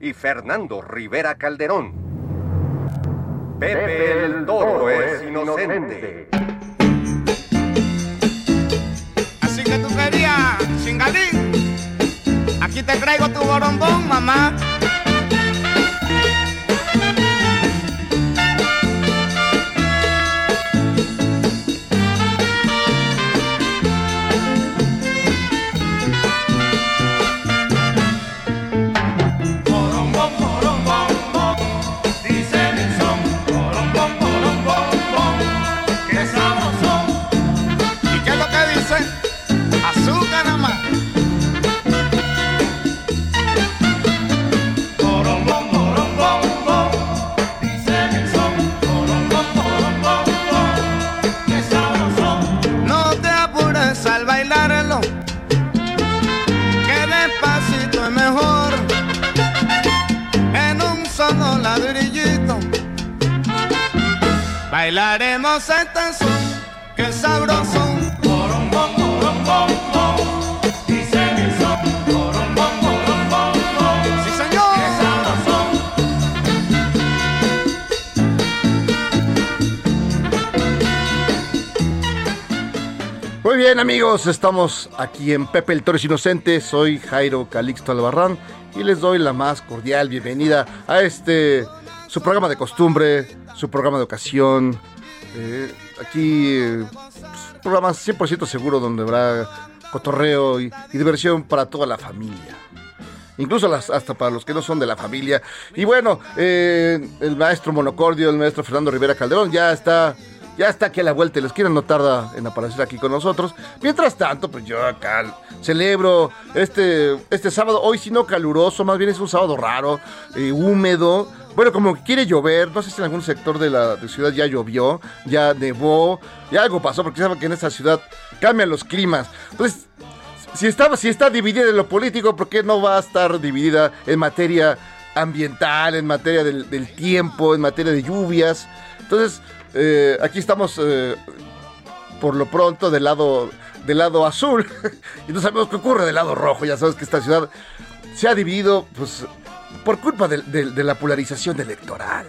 y Fernando Rivera Calderón. Pepe el Toro es inocente. Así que tú querías, chingalín. Aquí te traigo tu borombón, mamá. Son. Sabroso. Dice mi son. Sí, señor. qué. Muy bien amigos, estamos aquí en Pepe el Torres Inocente, soy Jairo Calixto Albarrán y les doy la más cordial bienvenida a este, su programa de costumbre, su programa de ocasión, eh, aquí eh, programa 100% seguro donde habrá cotorreo y, diversión para toda la familia. Incluso hasta para los que no son de la familia. Y bueno, eh, el maestro Monocordio, el maestro Fernando Rivera Calderón, ya está, ya está aquí a la vuelta. y Les quiero no tarda en aparecer aquí con nosotros. Mientras tanto, pues yo acá celebro este, este sábado, hoy si no caluroso, más bien es un sábado raro, eh, húmedo. Bueno, como quiere llover, no sé si en algún sector de la ciudad ya llovió, ya nevó, ya algo pasó, porque saben que en esta ciudad cambian los climas. Entonces, si está, si está dividida en lo político, ¿por qué no va a estar dividida en materia ambiental, en materia del, del tiempo, en materia de lluvias? Entonces, eh, aquí estamos eh, por lo pronto del lado, del lado azul y no sabemos qué ocurre del lado rojo. Ya sabes que esta ciudad se ha dividido pues, por culpa del- de, la polarización electoral.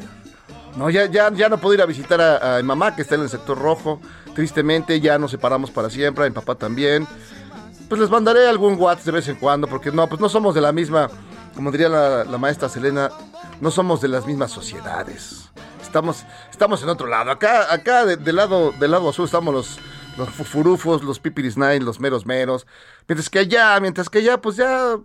No, ya, ya, ya no puedo ir a visitar a, mi mamá que está en el sector rojo. Tristemente ya nos separamos para siempre, a mi papá también pues les mandaré algún WhatsApp de vez en cuando, porque no, pues no somos de la misma, como diría la, maestra Selena, no somos de las mismas sociedades. Estamos, estamos en otro lado. Acá, acá de- del lado, del lado azul estamos los, los fufurufos, los pipiris nine, los meros meros. Mientras que allá, mientras que allá, pues ya,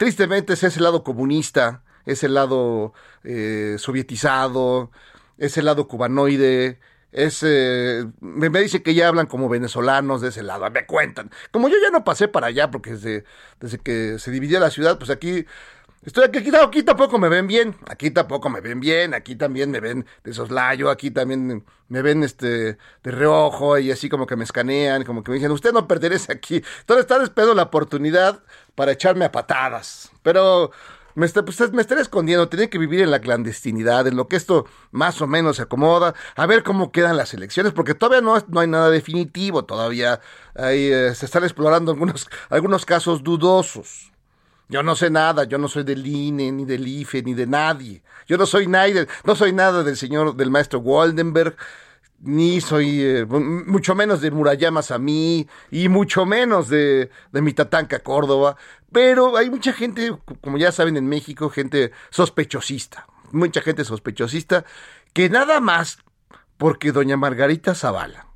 tristemente es ese lado comunista, ese lado eh, sovietizado, ese lado cubanoide, es, me, me dice que ya hablan como venezolanos de ese lado, me cuentan. Como yo ya no pasé para allá, porque desde, desde que se dividió la ciudad, pues aquí, estoy aquí, aquí, aquí tampoco me ven bien, aquí tampoco me ven bien, aquí también me ven de soslayo, aquí también me ven este de reojo y así como que me escanean, como que me dicen, usted no pertenece aquí. Entonces están esperando la oportunidad para echarme a patadas. Pero me, está- pues, estaré escondiendo, tenía que vivir en la clandestinidad, en lo que esto más o menos se acomoda, a ver cómo quedan las elecciones, porque todavía no, no hay nada definitivo, todavía hay, eh, se están explorando algunos, algunos casos dudosos. Yo no sé nada, yo no soy del INE, ni del IFE, ni de nadie. Yo no soy nadie, no soy nada del señor, del maestro Waldenberg. ni soy, eh, mucho menos de Murayamas a mí, y mucho menos de, de Mitatanca Córdoba, pero hay mucha gente, como ya saben en México, gente sospechosista, mucha gente sospechosista, que nada más porque doña Margarita Zavala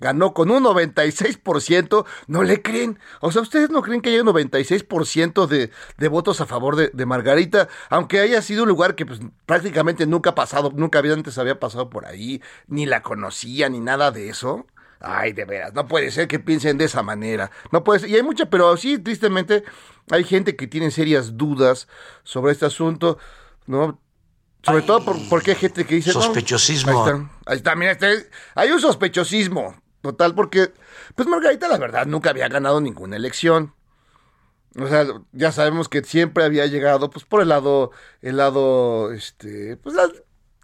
ganó con un 96%, no le creen. O sea, ¿ustedes no creen que haya un 96% de, de votos a favor de, de Margarita? Aunque haya sido un lugar que pues, prácticamente nunca ha pasado, nunca había antes había pasado por ahí, ni la conocía, ni nada de eso. Ay, de veras, no puede ser que piensen de esa manera. No puede ser. Y hay mucha, pero sí, tristemente, hay gente que tiene serias dudas sobre este asunto, ¿no? Sobre todo por- porque hay gente que dice... no, Sospechosismo. ahí está, ahí está, mira, este- hay un sospechosismo total porque, pues Margarita, la verdad, nunca había ganado ninguna elección. O sea, ya sabemos que siempre había llegado, pues, por el lado, el lado, este, pues,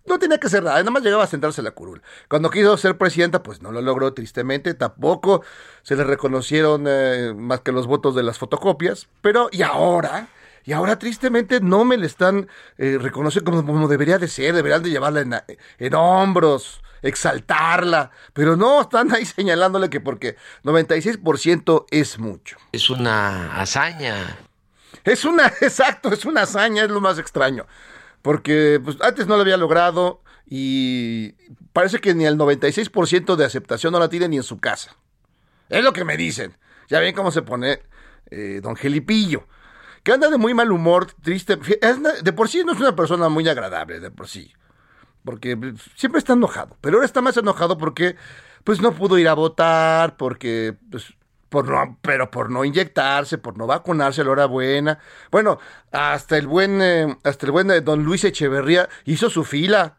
no tenía que ser nada, nada más llegaba a sentarse la curul. Cuando quiso ser presidenta, pues no lo logró tristemente, tampoco se le reconocieron eh, más que los votos de las fotocopias, pero y ahora, y ahora tristemente no me le están eh, reconociendo como, como debería de ser, deberían de llevarla en, en hombros, exaltarla, pero no, están ahí señalándole que porque 96% es mucho. Es una hazaña. Es una, exacto, es una hazaña, es lo más extraño. Porque pues, antes no lo había logrado y parece que ni el 96% de aceptación no la tiene ni en su casa. Es lo que me dicen. Ya ven cómo se pone eh, don Gelipillo. Que anda de muy mal humor, triste. De por sí no es una persona muy agradable, de por sí. Porque pues, siempre está enojado. Pero ahora está más enojado porque pues no pudo ir a votar, porque pues por no, pero por no inyectarse, por no vacunarse a la hora buena. Bueno, hasta el buen, eh, hasta el buen eh, don Luis Echeverría hizo su fila.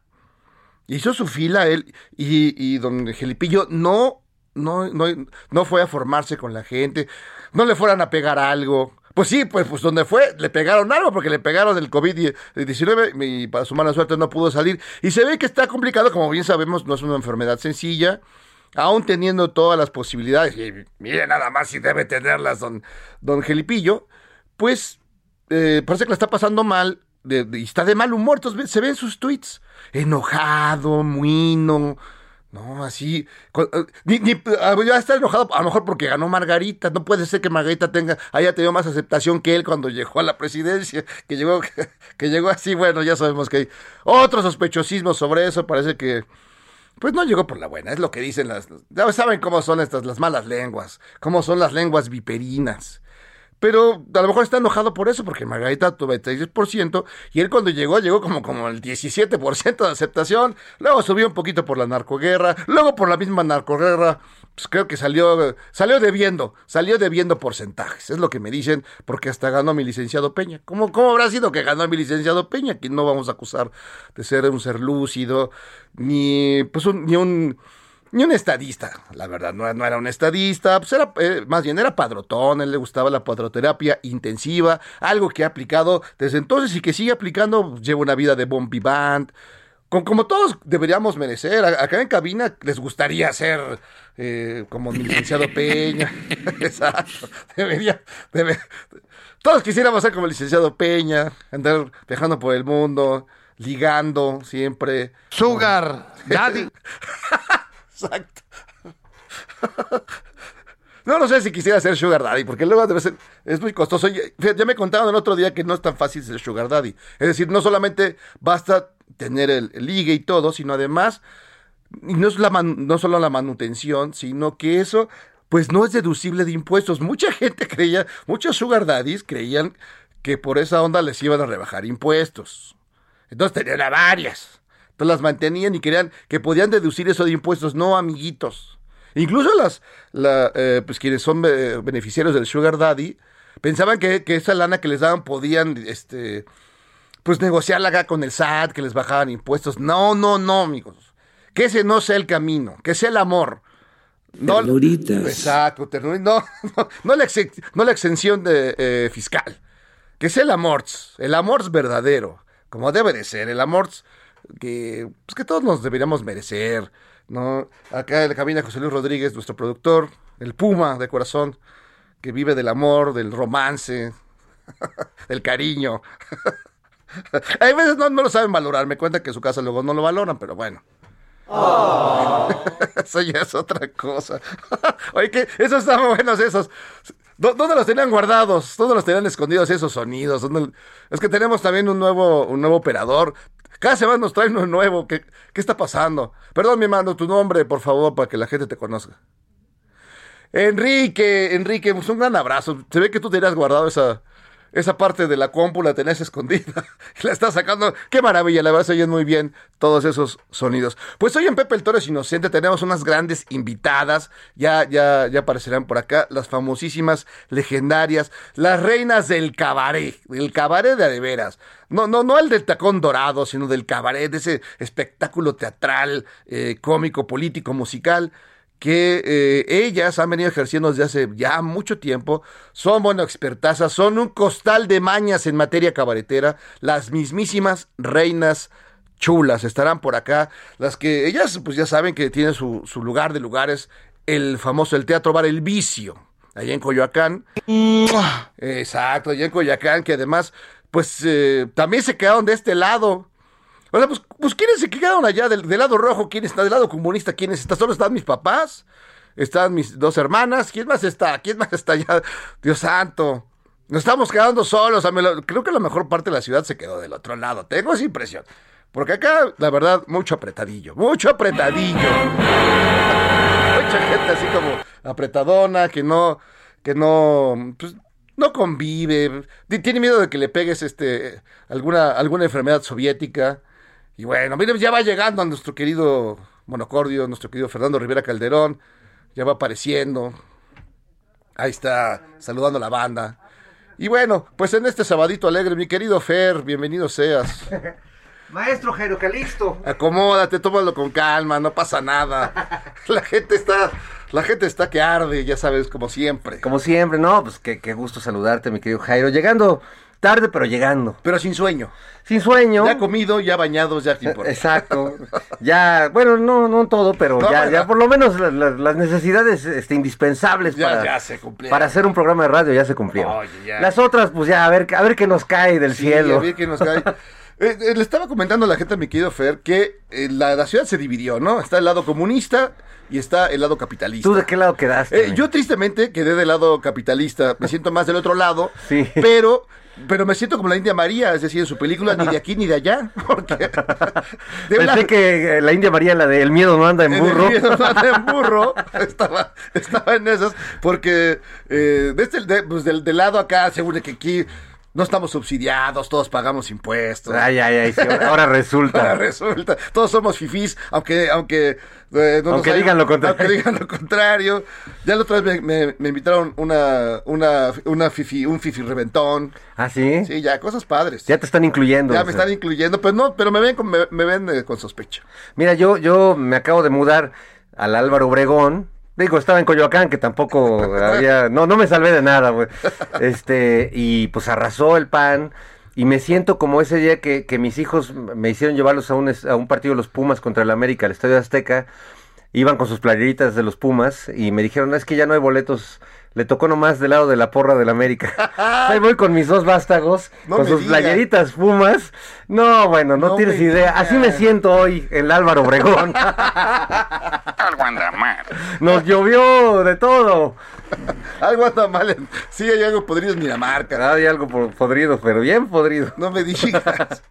Hizo su fila él y, y don Gelipillo no, no, no, no fue a formarse con la gente, no le fueran a pegar algo. Pues sí, pues, pues donde fue, le pegaron algo porque le pegaron el COVID-19 y para su mala suerte no pudo salir. Y se ve que está complicado, como bien sabemos, no es una enfermedad sencilla, aún teniendo todas las posibilidades, y mire nada más si debe tenerlas don, don Gelipillo, pues eh, parece que la está pasando mal y está de mal humor. Entonces se ven sus tweets enojado, muino. No, así. eh, Ni, ni- ah, ya está enojado, a lo mejor porque ganó Margarita. No puede ser que Margarita tenga, haya tenido más aceptación que él cuando llegó a la presidencia. Que llegó, que llegó así. Bueno, ya sabemos que hay otro sospechosismo sobre eso. Parece que. Pues no llegó por la buena, es lo que dicen las. Ya saben cómo son estas, las malas lenguas. Cómo son las lenguas viperinas. Pero a lo mejor está enojado por eso, porque Margarita tuvo el 36% y él cuando llegó, llegó como, como el 17% de aceptación. Luego subió un poquito por la narcoguerra, luego por la misma narcoguerra, pues creo que salió, salió debiendo, salió debiendo porcentajes. Es lo que me dicen, porque hasta ganó mi licenciado Peña. ¿Cómo, cómo habrá sido que ganó mi licenciado Peña? Que no vamos a acusar de ser un ser lúcido, ni pues un, ni un ni un estadista, la verdad, no, no era un estadista, pues era, eh, más bien era padrotón, él le gustaba la padroterapia intensiva, algo que ha aplicado desde entonces y que sigue aplicando, lleva una vida de bon vivant, con, como todos deberíamos merecer, acá en cabina les gustaría ser eh, como mi licenciado Peña, exacto, debería, debe- todos quisiéramos ser como el licenciado Peña, andar viajando por el mundo, ligando siempre, Sugar, Daddy. Exacto. No, no sé si quisiera ser Sugar Daddy, porque luego debe ser, es muy costoso. Ya, me contaron el otro día que no es tan fácil ser Sugar Daddy. Es decir, no solamente basta tener el, ligue y todo, sino además, no, es la man- no solo la manutención, sino que eso, pues no es deducible de impuestos. Mucha gente creía, muchos Sugar Daddies creían que por esa onda les iban a rebajar impuestos. Entonces tenían a varias. Entonces las mantenían y querían que podían deducir eso de impuestos. No, amiguitos. Incluso las, la, eh, pues quienes son eh, beneficiarios del Sugar Daddy, pensaban que, que esa lana que les daban podían, este, pues negociarla acá con el SAT, que les bajaban impuestos. No, no, no, amigos. Que ese no sea el camino, que sea el amor. No, Exacto, ternuritas. No, no, no la, no la exención de, eh, fiscal. Que sea el amor, el amor verdadero, como debe de ser, el amor que, pues que todos nos deberíamos merecer, ¿no? Acá en la cabina José Luis Rodríguez, nuestro productor, el Puma de corazón, que vive del amor, del romance, del cariño. Hay veces no, no lo saben valorar, me cuenta que en su casa luego no lo valoran, pero bueno. Eso ya es otra cosa. Oye, que esos estaban buenos esos. ¿Dó- ¿Dónde los tenían guardados? ¿Dónde los tenían escondidos esos sonidos? ¿Dónde- Es que tenemos también un nuevo, un nuevo operador. Cada semana nos traen uno nuevo. ¿Qué, qué está pasando? Perdón, mi mando, tu nombre, por favor, para que la gente te conozca. Enrique, Enrique, pues un gran abrazo. Se ve que tú tenías guardado esa, esa parte de la compu, la tenías escondida. la estás sacando. Qué maravilla, la verdad se oyen muy bien todos esos sonidos. Pues hoy en Pepe el Toro es Inocente tenemos unas grandes invitadas. Ya, ya, ya aparecerán por acá. Las famosísimas, legendarias, las reinas del cabaret. Del cabaret de veras. No, no, no el del tacón dorado, sino del cabaret, de ese espectáculo teatral, eh, cómico, político, musical que eh, ellas han venido ejerciendo desde hace ya mucho tiempo, son, bueno, expertazas, son un costal de mañas en materia cabaretera, las mismísimas reinas chulas estarán por acá, las que ellas pues ya saben que tienen su, su lugar de lugares, el famoso, el Teatro Bar El Vicio, allá en Coyoacán. Exacto, allá en Coyoacán, que además, pues eh, también se quedaron de este lado. O sea, pues, pues ¿quiénes se quedaron allá del, lado rojo? ¿Quién está del lado comunista? ¿Quiénes está? Solo están mis papás, están mis dos hermanas. ¿Quién más está? ¿Quién más está allá? Dios santo. Nos estamos quedando solos. Creo que la mejor parte de la ciudad se quedó del otro lado. Tengo esa impresión. Porque acá, la verdad, mucho apretadillo. Mucho apretadillo. Mucha gente así como apretadona, que no, que no, pues, no convive. Ti- Tiene miedo de que le pegues este alguna, alguna enfermedad soviética. Y bueno, miren, ya va llegando a nuestro querido Monocordio, nuestro querido Fernando Rivera Calderón. Ya va apareciendo. Ahí está, saludando a la banda. Y bueno, pues en este sabadito alegre, mi querido Fer, bienvenido seas. Maestro Jairo Calixto. Acomódate, tómalo con calma, no pasa nada. La gente está, la gente está que arde, ya sabes, como siempre. Como siempre, no, pues qué, qué gusto saludarte, mi querido Jairo. Llegando tarde, pero llegando. Pero sin sueño. Sin sueño. Ya comido, ya bañados, ya importa. Exacto. Ya, bueno, no, no todo, pero No, ya, ya por lo menos la- la- las necesidades este, indispensables Ya- para, ya se cumplieron. para hacer un programa de radio ya se cumplieron. Oye. Las otras, pues ya, a ver, a ver qué nos cae del Sí, cielo. a ver qué nos cae. Eh, eh, le estaba comentando a la gente, mi querido Fer, que eh, la, la ciudad se dividió, ¿no? Está el lado comunista y está el lado capitalista. ¿Tú de qué lado quedaste? Eh, yo tristemente quedé del lado capitalista, me siento más del otro lado, Sí. pero pero me siento como la India María, es decir, en su película ni de aquí ni de allá, porque de Pensé que eh, la India María, la de El miedo no anda en burro. el miedo no anda en burro, estaba, estaba en esas, porque eh, de este, de- pues, del, del lado acá, seguro que aquí no estamos subsidiados, todos pagamos impuestos. Ay, ay, ay, sí, ahora Ahora resulta. resulta, todos somos fifís, aunque, aunque, eh, no nos Aunque hayan- digan lo contrario. Aunque digan lo contrario. Ya la otra vez me, me- me invitaron una, una, una fifi, un fifi reventón. ¿Ah, sí? Sí, ya, cosas padres. Ya te están incluyendo. Ya me sea. están incluyendo, pues no, pero me ven con, me, me ven eh, con sospecha. Mira, yo, yo me acabo de mudar al Álvaro Obregón. Digo, estaba en Coyoacán, que tampoco había... No, no me salvé de nada, güey. Este, y pues arrasó el pan. Y me siento como ese día que, que mis hijos me hicieron llevarlos a un, a un partido de los Pumas contra el América, al Estadio Azteca. Iban con sus playeritas de los Pumas y me dijeron, "No, es que ya no hay boletos. Le tocó nomás del lado de la porra del América. Ahí voy con mis dos vástagos, No con sus playeritas Pumas. No, bueno, no, No tienes idea. Así me siento hoy el Álvaro Obregón. Algo anda mal. Nos llovió de todo. Algo anda mal. Sí, hay algo podrido en Dinamarca. Hay algo podrido, pero bien podrido. No me digas.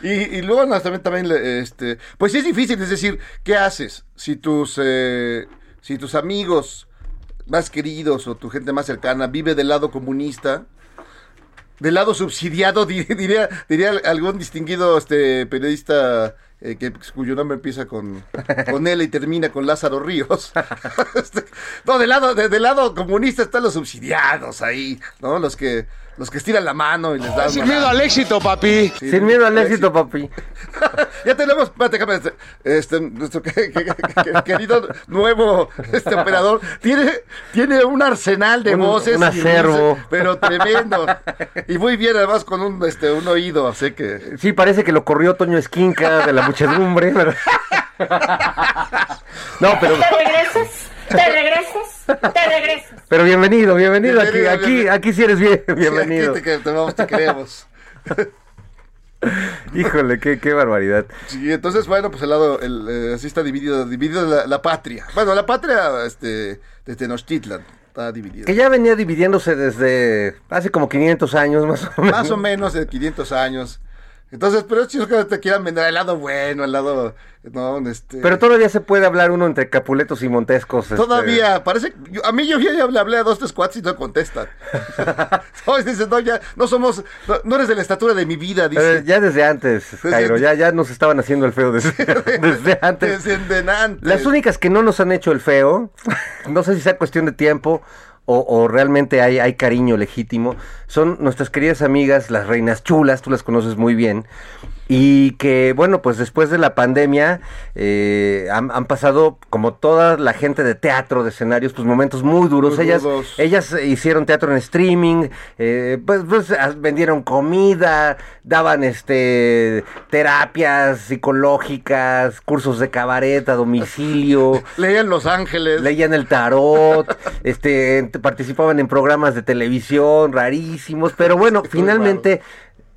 Y, y luego no, también, también este, pues sí es difícil, es decir, ¿qué haces si tus, eh, si tus amigos más queridos o tu gente más cercana vive del lado comunista? Del lado subsidiado, di- diría, diría algún distinguido este periodista eh, que, cuyo nombre empieza con, con L y termina con Lázaro Ríos. Este, no, del lado, de- del lado comunista están los subsidiados ahí, ¿no? Los que, los que estiran la mano y les dan. Sin miedo al éxito, papi. Sí, Sin miedo al éxito, papi. Ya tenemos, espérate, déjame, este, este, nuestro que- que- que- que- querido nuevo este operador tiene, tiene un arsenal de Un- voces, un acervo. pero tremendo y muy bien además con un este un oído, así que Sí, parece que lo corrió Toño Esquinca de la muchedumbre. pero- No, pero, ¿Te regresas? ¿Te regresas? ¿Te regresas? pero bienvenido, bienvenido. Aquí, Bienvenido, aquí, bienvenido. aquí sí eres bien, Sí, bienvenido. aquí te, te vamos, te queremos. Híjole, qué, qué barbaridad. Sí, entonces, bueno, pues el lado, el, eh, así está dividido, dividido la, la patria. Bueno, la patria, este, de Tenochtitlan, está dividida. Que ya venía dividiéndose desde hace como 500 años más o menos. Más o menos de 500 años. Entonces, pero es chido que te quieran vender el lado bueno, el lado, no, este... Pero todavía se puede hablar uno entre Capuletos y Montescos. este, Todavía, parece, yo- a mí yo ya le hablé a dos, tres cuates y no contestan. no, dicen, no, ya, no somos, no, no eres de la estatura de mi vida, Pero dice. ya desde antes, Jairo, ya, ya nos estaban haciendo el feo desde, desde antes. Desde antes. Las únicas que no nos han hecho el feo, no sé si sea cuestión de tiempo o, o realmente hay, hay cariño legítimo, son nuestras queridas amigas, las reinas chulas, tú las conoces muy bien, y que, bueno, pues después de la pandemia eh, han, han pasado, como toda la gente de teatro, de escenarios, pues momentos muy duros. Muy ellas, ellas hicieron teatro en streaming, eh, pues, pues, ah, vendieron comida, daban este terapias psicológicas, cursos de cabaret a domicilio. Leían Los Ángeles. Leían el tarot, este, participaban en programas de televisión rarísimos, pero bueno, finalmente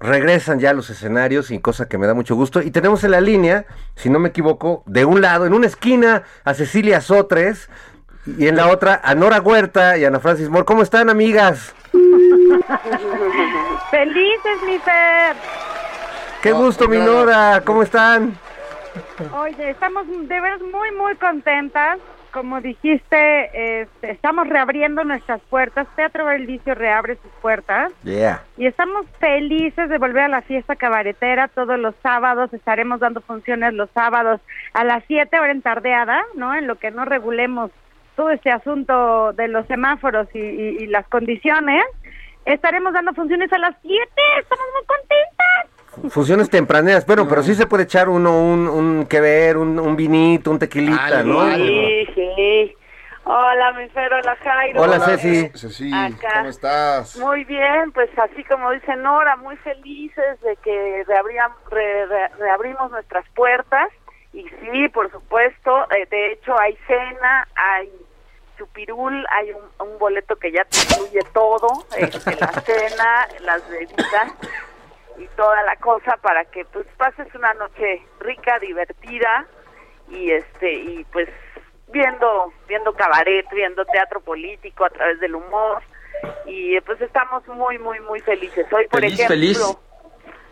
regresan ya a los escenarios y cosa que me da mucho gusto. Y tenemos en la línea, si no me equivoco, de un lado, en una esquina, a Cecilia Sotres y en la otra a Nora Huerta y a Ana Francis Moore. ¿Cómo están, amigas? Felices, mi Fer. Qué gusto, mi Nora. ¿Cómo están? Oye, estamos de veras muy, muy contentas. Como dijiste, este, estamos reabriendo nuestras puertas. Teatro Vicio reabre sus puertas. Yeah. Y estamos felices de volver a la fiesta cabaretera todos los sábados. Estaremos dando funciones los sábados a las 7 hora en tardeada, ¿no? En lo que no regulemos todo este asunto de los semáforos y, y- y las condiciones. Estaremos dando funciones a las 7. Estamos muy contentas. Funciones tempraneras, bueno, pero sí se puede echar uno un, un que ver, un, un vinito, un tequilita, ¿no? Sí, sí. Hola, mi Fer, hola, Jairo. Hola, Ceci. Ceci, Acá. ¿cómo estás? Muy bien, pues así como dice Nora, muy felices de que reabríam- re- re- reabrimos nuestras puertas. Y sí, por supuesto, eh, de hecho hay cena, hay chupirul, hay un, un boleto que ya te incluye todo, este, la cena, las bebidas y toda la cosa para que pues pases una noche rica, divertida y este y pues viendo viendo cabaret, viendo teatro político a través del humor y pues estamos muy muy muy felices. Hoy por Feliz, ejemplo feliz.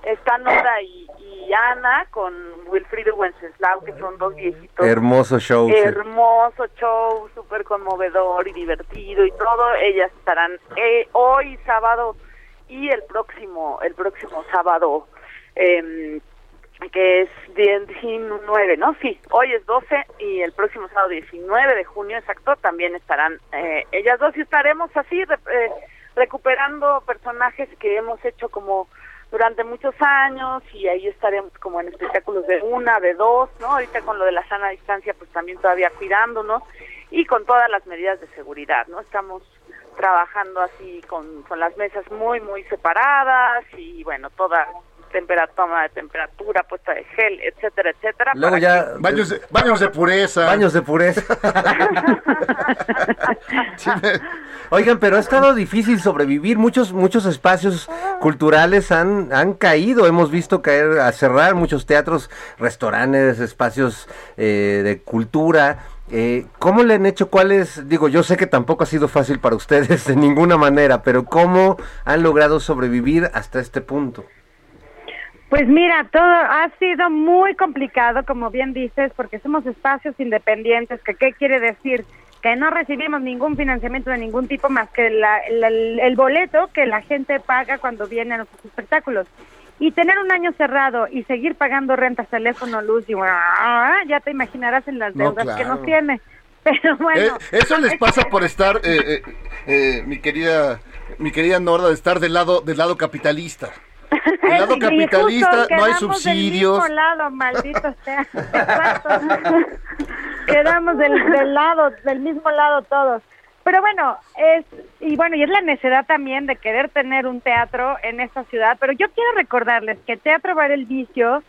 está Nora y, y Ana con Wilfrido Wenceslao que son dos viejitos Hermoso show. sí. Hermoso show, súper conmovedor y divertido y todo. Ellas estarán eh, hoy sábado y el próximo el próximo sábado em, que es 19, ¿no? Sí, hoy es 12 y el próximo sábado 19 de junio, exacto, también estarán eh, ellas dos y estaremos así eh, recuperando personajes que hemos hecho como durante muchos años y ahí estaremos como en espectáculos de una, de dos, ¿no? Ahorita con lo de la sana distancia, pues también todavía cuidándonos y con todas las medidas de seguridad, ¿no? Estamos trabajando así con, con las mesas muy, muy separadas y bueno, toda temperatura, toma de temperatura, puesta de gel, etcétera, etcétera. Luego ya... Baños de, baños de pureza. Baños de pureza. Oigan, pero ha estado difícil sobrevivir. Muchos, muchos espacios culturales han, han caído. Hemos visto caer a cerrar muchos teatros, restaurantes, espacios eh, de cultura. Eh, ¿Cómo le han hecho? ¿Cuáles? Digo, yo sé que tampoco ha sido fácil para ustedes de ninguna manera, pero ¿cómo han logrado sobrevivir hasta este punto? Pues mira, todo ha sido muy complicado, como bien dices, porque somos espacios independientes, que qué quiere decir que no recibimos ningún financiamiento de ningún tipo más que la- el boleto que la gente paga cuando viene a nuestros espectáculos. Y tener un año cerrado y seguir pagando rentas, teléfono, luz y ah, ya te imaginarás en las No, deudas que nos tiene. Pero bueno, Eh, eso les pasa por estar, eh, eh, eh, mi querida, mi querida Norda, de estar del lado, del lado capitalista. Del lado Y capitalista no hay subsidios. Del mismo lado, maldito sea. Exacto. quedamos del, del lado, del mismo lado todos. Pero bueno, es y bueno, y es la necesidad también de querer tener un teatro en esta ciudad, pero yo quiero recordarles que Teatro Bar El Vicio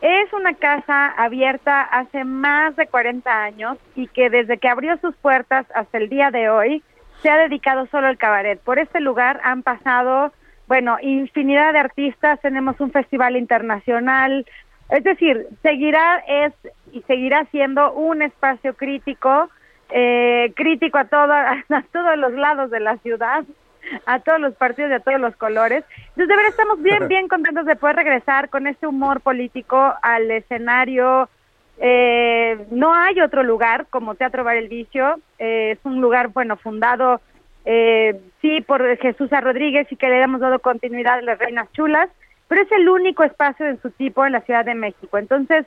es una casa abierta hace más de 40 años y que desde que abrió sus puertas hasta el día de hoy se ha dedicado solo al cabaret. Por este lugar han pasado bueno, infinidad de artistas, tenemos un festival internacional, es decir, seguirá es y seguirá siendo un espacio crítico, eh, crítico a, toda, a todos los lados de la ciudad, a todos los partidos de todos los colores. Entonces, de verdad estamos bien, bien contentos de poder regresar con este humor político al escenario. Eh, no hay otro lugar como Teatro Bar El Vicio, eh, es un lugar, bueno, fundado eh, sí por Jesús A. Rodríguez y que le hemos dado continuidad a las Reinas Chulas, pero es el único espacio de su tipo en la Ciudad de México. Entonces,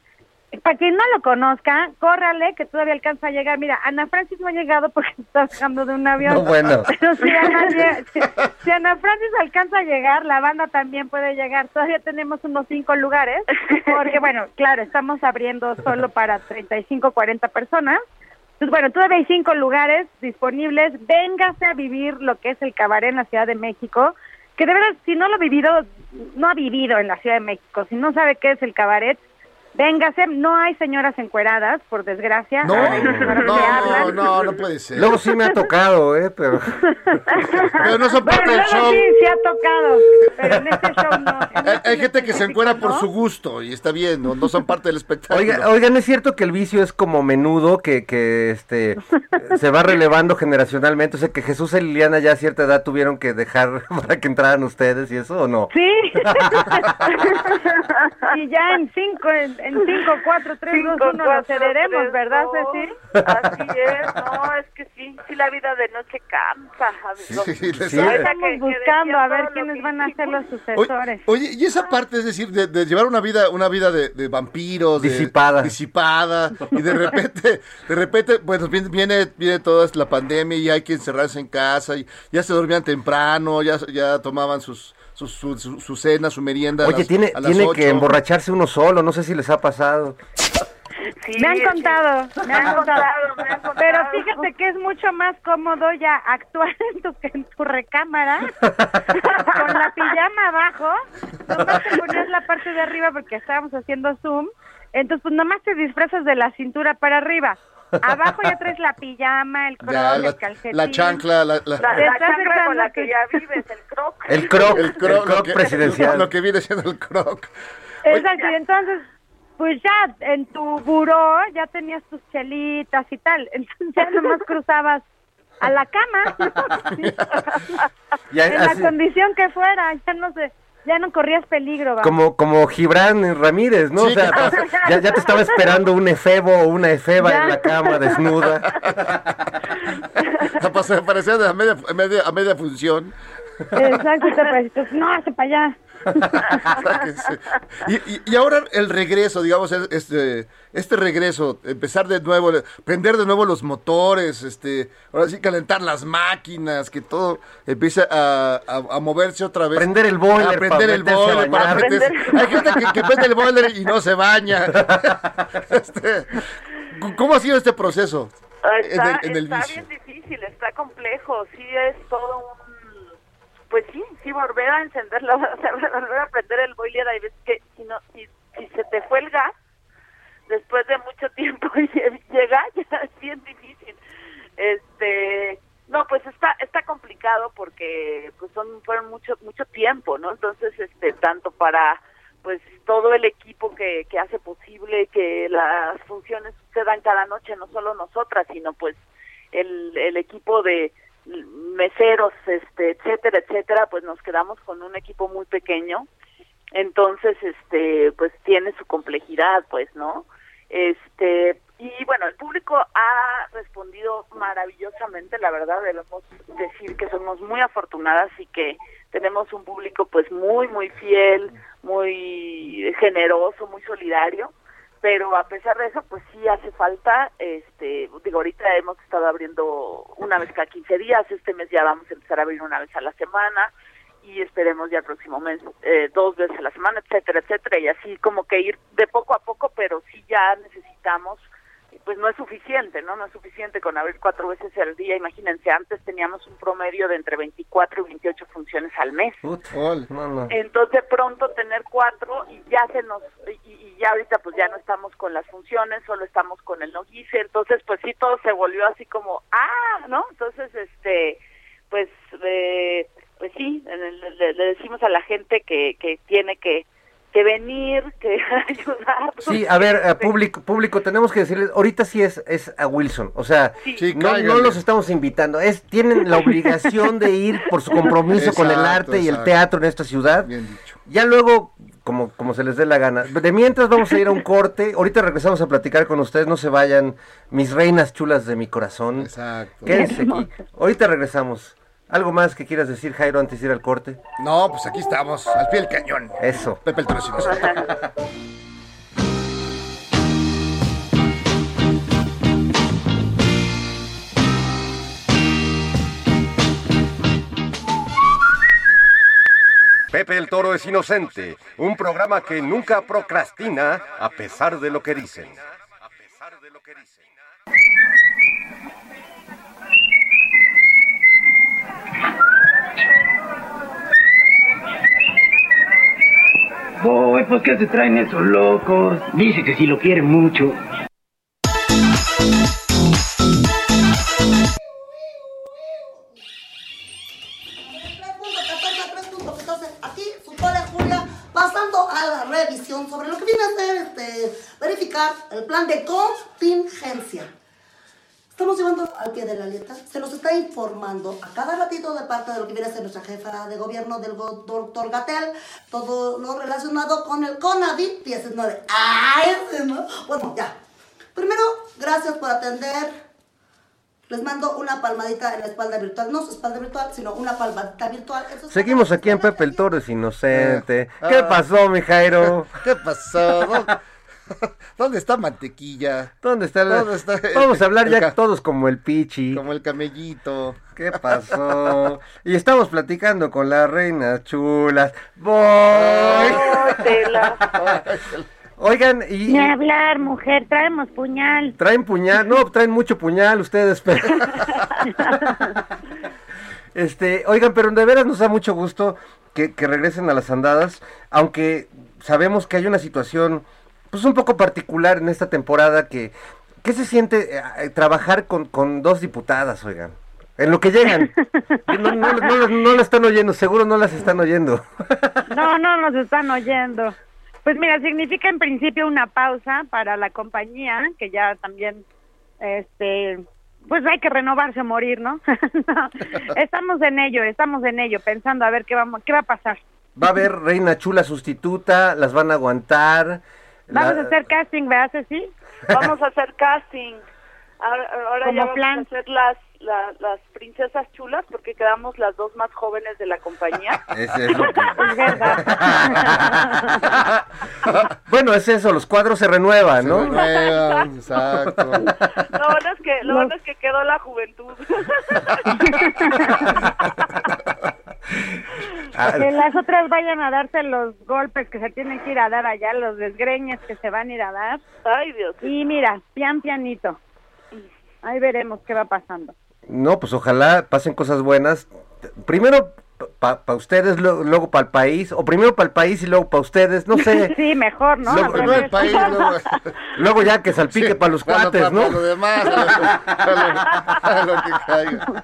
para quien no lo conozca, córrale que todavía alcanza a llegar. Mira, Ana Francis no ha llegado porque está bajando de un avión. No, bueno. Pero si Ana, si- si Ana Francis alcanza a llegar, la banda también puede llegar. Todavía tenemos unos cinco lugares, porque bueno, claro, estamos abriendo solo para 35, 40 personas. Entonces, bueno, todavía hay cinco lugares disponibles. Véngase a vivir lo que es el cabaret en la Ciudad de México, que de verdad, si no lo ha vivido, no ha vivido en la Ciudad de México, si no sabe qué es el cabaret, véngase. No hay señoras encueradas, por desgracia. No, Hay señoras que no, hablan. no, no puede ser. Luego sí me ha tocado, ¿eh? Pero... Pero no son Bueno, parte del show. sí, sí ha tocado, pero en este show no. Hay, este hay gente que se encuera por su gusto y está bien, no, no son parte del espectáculo. Oiga, oigan, ¿es cierto que el vicio es como menudo, que, que este se va relevando generacionalmente? O sea, que Jesús y Liliana ya a cierta edad tuvieron que dejar para que entraran ustedes y eso, ¿o no? Sí. y ya en cinco, en, en cinco, cuatro, tres, Cinco, dos, uno nos cuatro, cederemos, tres, ¿verdad, dos. Ceci? Así es, no, es que sí, sí la vida de noche cansa, amigo. Sí, les Sí. Estamos que- que buscando a ver quiénes van a ser los hicimos. Oye, sucesores. oye, y esa parte, es decir, de, de llevar una vida, una vida de, de vampiros, de- Disipada. disipada, y de repente, de repente, bueno, viene, viene, viene toda la pandemia y hay que encerrarse en casa, y ya se dormían temprano, ya, ya tomaban sus, su, su- su cena, su merienda. a Oye, las- tiene, a las tiene que emborracharse uno solo, no sé si les ha pasado. Sí, Me han sí. contado, me han contado. me han contado. Pero fíjate que es mucho más cómodo ya actuar en tu, en tu recámara con la pijama abajo. Nomás te ponías la parte de arriba porque estábamos haciendo Zoom. Entonces, pues nomás te disfrazas de la cintura para arriba. Abajo ya traes la pijama, el croc, Ya, el la, calcetín. la chancla, la, la- La, Te la estás chancla con la que ya vives, el croc. El croc, el el croc, lo que- presidencial. Lo que viene siendo el croc. Exacto, y entonces, pues ya en tu buró ya tenías tus chelitas y tal. Entonces ya nomás cruzabas a la cama, ¿no? Ya, en la condición que fuera, ya no sé, ya no corrías peligro. vamos. como, como Gibran Ramírez, ¿no? Sí, o sea, pues, ya, ya te estaba esperando un efebo o una efeba Ya. en la cama desnuda. Pase- Parecía de a media, a media, a media función. Exacto, te pareces, no, hace para allá. Y, y, y ahora el regreso, digamos, es- este, este regreso, empezar de nuevo, prender de nuevo los motores, este, ahora sí calentar las máquinas, que todo empiece a, a- a moverse otra vez. Prender el boiler A prender el boiler. para Hay gente que, que prende el boiler y no se baña. Este, ¿Cómo ha sido este proceso? Está, en el, en el está vicio. bien difícil, está complejo, sí es todo un... Pues sí, sí, volver a encender la... volver a prender el boiler, hay veces que si, no, si, si se te fue el gas, después de mucho tiempo llega, ya es bien difícil. Este... No, pues está está complicado porque pues son fueron mucho mucho tiempo, ¿no? Entonces, este tanto para pues todo el equipo que, que hace posible que las funciones sucedan cada noche, no solo nosotras, sino pues el, el equipo de meseros, este, etcétera, etcétera, pues nos quedamos con un equipo muy pequeño, entonces, este, pues tiene su complejidad, pues, ¿no? Este, y bueno, el público ha respondido maravillosamente, la verdad, debemos decir que somos muy afortunadas y que tenemos un público pues muy, muy fiel, muy generoso, muy solidario, pero a pesar de eso, pues sí hace falta, este, digo, ahorita hemos estado abriendo una vez cada 15 días, este mes ya vamos a empezar a abrir una vez a la semana, y esperemos ya el próximo mes eh, dos veces a la semana, etcétera, etcétera, y así como que ir de poco a poco, pero sí ya necesitamos, pues no es suficiente, ¿no? No es suficiente con abrir cuatro veces al día, imagínense, antes teníamos un promedio de entre 24 y 28 funciones al mes. Entonces pronto tener cuatro y ya se nos y, y ya ahorita pues ya no estamos con las funciones, solo estamos con el no guise, entonces pues sí todo se volvió así como ah, ¿no? Entonces este pues eh, pues sí, le, le- le decimos a la gente que, que tiene que, que venir, que ayudar. Sí, a ver, eh, público, público, tenemos que decirles, ahorita sí es, es a Wilson, o sea, Sí, no, no los estamos invitando, es tienen la obligación de ir por su compromiso con el Exacto, arte y el teatro en esta ciudad. Bien dicho. Ya luego, como, como se les dé la gana. De mientras vamos a ir a un corte, ahorita regresamos a platicar con ustedes, no se vayan, mis reinas chulas de mi corazón. Exacto. Quédense aquí. Ahorita regresamos. ¿Algo más que quieras decir, Jairo, antes de ir al corte? No, pues aquí estamos, al pie del cañón. Eso. Pepe el Toro es inocente. Pepe el Toro es inocente, un programa que nunca procrastina a pesar de lo que dicen. Voy, pues ¿qué se traen esos locos? Dice que si lo quiere mucho. Pasando a la revisión sobre lo que viene a ser este, verificar el plan de contingencia. Estamos llevando al pie de la letra, está informando a cada ratito de parte de lo que viene a ser nuestra jefa de gobierno del doctor Gatel, todo lo relacionado con el COVID-19. ¡Ay, ese, no! Bueno, ya. Primero, gracias por atender. Les mando una palmadita en la espalda virtual, no su espalda virtual, sino una palmadita virtual. Eso es Seguimos aquí en Pepe el Toro es inocente. Ah. ¿Qué pasó, mi Jairo? ¿Qué pasó? ¿Dó- ¿Dónde está mantequilla? ¿Dónde está la- ¿Dónde está el- Vamos a hablar ya ca- todos como el Pichi. Como el camellito. ¿Qué pasó? Y estamos platicando con las reinas chulas. ¡Voy! Oigan, y Ni hablar, mujer, traemos puñal. traen puñal, no, traen mucho puñal ustedes, pero... Este, oigan, pero de veras nos da mucho gusto que, que regresen a las andadas, aunque sabemos que hay una situación, pues un poco particular en esta temporada que, ¿qué se siente eh, eh, trabajar con, con dos diputadas, oigan? En lo que llegan. No, no, no, no, no la están oyendo, seguro no las están oyendo. No, no nos están oyendo. Pues mira, significa en principio una pausa para la compañía, que ya también, este, pues hay que renovarse o morir, ¿no? No, Estamos en ello, estamos en ello, pensando a ver qué vamos, qué va a pasar. Va a haber reina chula sustituta, las van a aguantar. Vamos la- a hacer casting, ¿verdad, Ceci? Vamos a hacer casting. Ahora, ahora ya vamos plan. a hacer las, la- las princesas chulas porque quedamos las dos más jóvenes de la compañía. Es que- Es verdad. Bueno, es eso, los cuadros se renuevan, ¿no? renuevan, exacto. Lo bueno es que, lo bueno es que quedó la juventud. Ah, Que las otras vayan a darse los golpes que se tienen que ir a dar allá, los desgreñes que se van a ir a dar. Ay, Dios. Y mira, pian pianito. Ahí veremos qué va pasando. No, pues ojalá pasen cosas buenas. Primero para ustedes, lo- luego para el país, o primero para el país y luego para ustedes, no sé. Sí, mejor, ¿no? Luego- primero el país, luego- Luego ya que salpique para los Bueno, cuates, ¿no? para lo demás, a lo, a lo- a lo que caiga.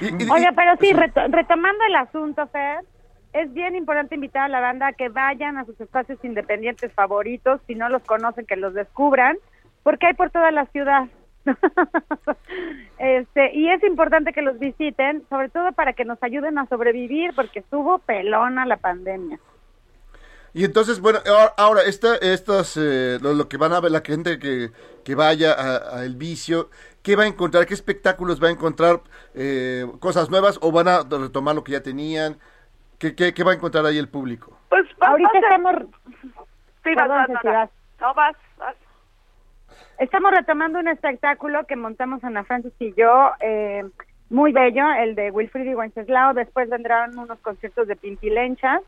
Y- y- Oye, pero sí, reto- retomando el asunto, Fer, es bien importante invitar a la banda a que vayan a sus espacios independientes favoritos, si no los conocen, que los descubran, porque hay por toda la ciudad. este Y es importante que los visiten, sobre todo para que nos ayuden a sobrevivir, porque estuvo pelona la pandemia. Y entonces, bueno, ahora- ahora, esta, estas, eh, lo, lo que van a ver la gente que, que vaya a, a El Vicio, ¿qué va a encontrar? ¿Qué espectáculos va a encontrar? Eh, ¿Cosas nuevas o van a retomar lo que ya tenían? ¿Qué, qué, qué va a encontrar ahí el público? Pues va- Ahorita estamos... Sí, vas. No, vas, vas. Estamos retomando un espectáculo que montamos Ana Francis y yo, eh, muy bello, el de Wilfried y Wenceslao. Después vendrán unos conciertos de Pintilenchas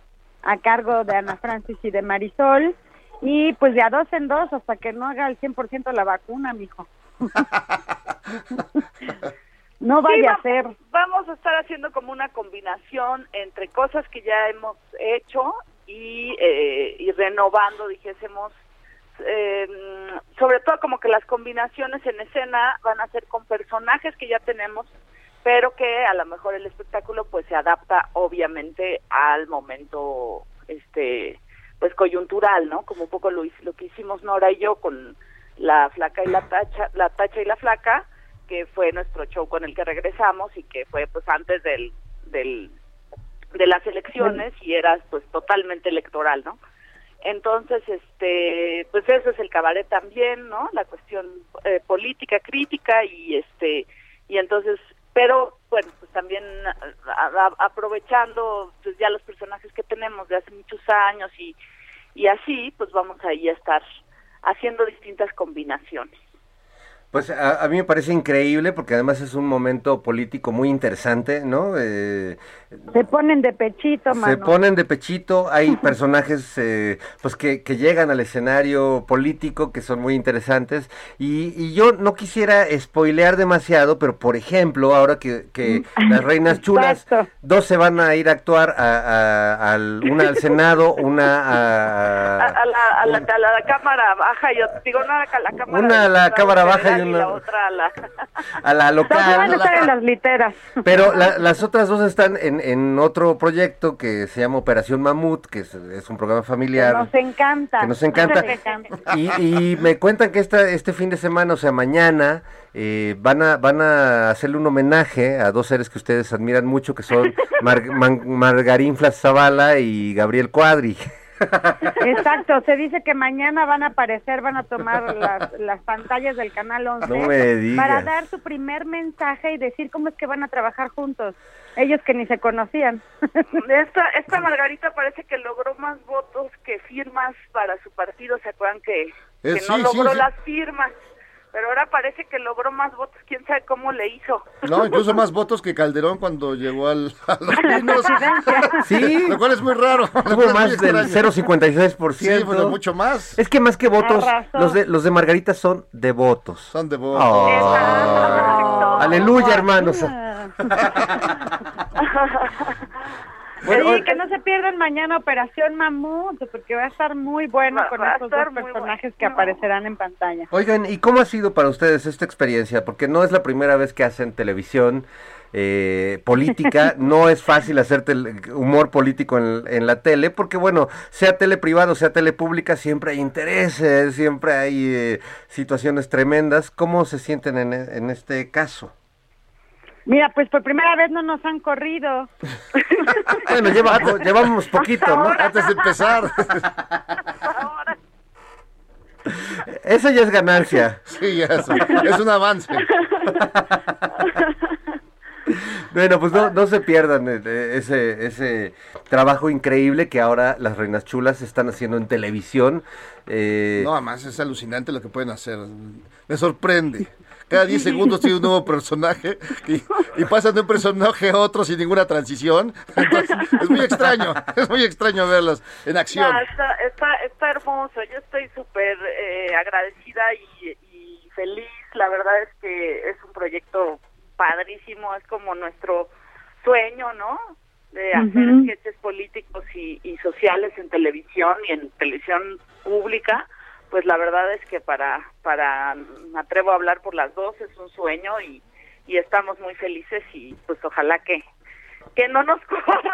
a cargo de Ana Francis y de Marisol. Y pues de a dos en dos hasta que no haga el 100% la vacuna, mijo. no vaya va- a ser. Vamos a estar haciendo como una combinación entre cosas que ya hemos hecho y, eh, y renovando, dijésemos, eh, sobre todo como que las combinaciones en escena van a ser con personajes que ya tenemos pero que a lo mejor el espectáculo pues se adapta obviamente al momento este pues coyuntural, ¿no? Como un poco lo, lo que hicimos Nora y yo con la flaca y la tacha, la tacha y la flaca, que fue nuestro show con el que regresamos y que fue pues antes del, del de las elecciones y era pues totalmente electoral, ¿no? Entonces, este, pues eso es el cabaret también, ¿no? La cuestión eh, política, crítica y este, y entonces, pero bueno, pues también aprovechando pues ya los personajes que tenemos de hace muchos años y, y así, pues vamos ahí a estar haciendo distintas combinaciones. Pues a, a mí me parece increíble porque además es un momento político muy interesante, ¿no? Eh, Se ponen de pechito, se mano. ponen de pechito, hay personajes eh, pues que, que llegan al escenario político que son muy interesantes y, y yo no quisiera spoilear demasiado, pero por ejemplo, ahora que, que las reinas chulas, dos se van a ir a actuar, a, a- al, una al Senado, una A, la, a, la, la cámara baja, yo digo, no, a la cámara Una a la Cámara Baja y la otra a la... a la Todos van a local. estar en las literas. Pero la- las otras dos están en, en otro proyecto que se llama Operación Mamut, que es, es un programa familiar. Nos encanta. Que nos encanta. Y, y me cuentan que esta, este fin de semana, o sea, mañana, eh, van, a, van a hacerle un homenaje a dos seres que ustedes admiran mucho, que son Mar- Margarín Flas Zavala y Gabriel Cuadri. Exacto, se dice que mañana van a aparecer, van a tomar las, las pantallas del Canal 11 No me digas. para dar su primer mensaje y decir cómo es que van a trabajar juntos, ellos que ni se conocían. Esta, esta Margarita parece que logró más votos que firmas para su partido, ¿se acuerdan que, Eh, que no sí, logró sí. las firmas? Pero ahora parece que logró más votos, quién sabe cómo le hizo. No, incluso más votos que Calderón cuando llegó al, a los pinos. Sí. Lo cual es muy raro. Tuvo más del extraño. 0.56%. Sí, bueno, mucho más. Es que más que votos, los de, los de Margarita son devotos. Son devotos. Oh. Aleluya, hermanos. Bueno, sí, que no se pierdan mañana Operación Mamut, porque va a estar muy bueno Va- con estos dos personajes que aparecerán en pantalla. Oigan, ¿y cómo ha sido para ustedes esta experiencia? Porque no es la primera vez que hacen televisión eh, política, no es fácil hacer tel- humor político en, en la tele, porque bueno, sea tele privado, sea tele pública, siempre hay intereses, siempre hay eh, situaciones tremendas. ¿Cómo se sienten en, en este caso? Mira, pues por primera vez no nos han corrido. Bueno, lleva- llevamos poquito, ¿no? Antes de empezar. Eso ya es ganancia. Sí, ya es, es un avance. Bueno, pues no, no se pierdan eh, ese, ese trabajo increíble que ahora las Reinas Chulas están haciendo en televisión. Eh, No, además es alucinante lo que pueden hacer. Me sorprende. Cada 10 segundos tiene un nuevo personaje y, y pasan de un personaje a otro sin ninguna transición. Entonces, es muy extraño, es muy extraño verlas en acción. No, está, está, está hermoso. Yo estoy súper eh, agradecida y, y feliz. La verdad es que es un proyecto padrísimo. Es como nuestro sueño, ¿no? De hacer Ujú. sketches políticos y, y sociales en televisión y en televisión pública. Pues la verdad es que para, para, me atrevo a hablar por las dos, es un sueño y, y estamos muy felices y pues ojalá que, que no nos corran.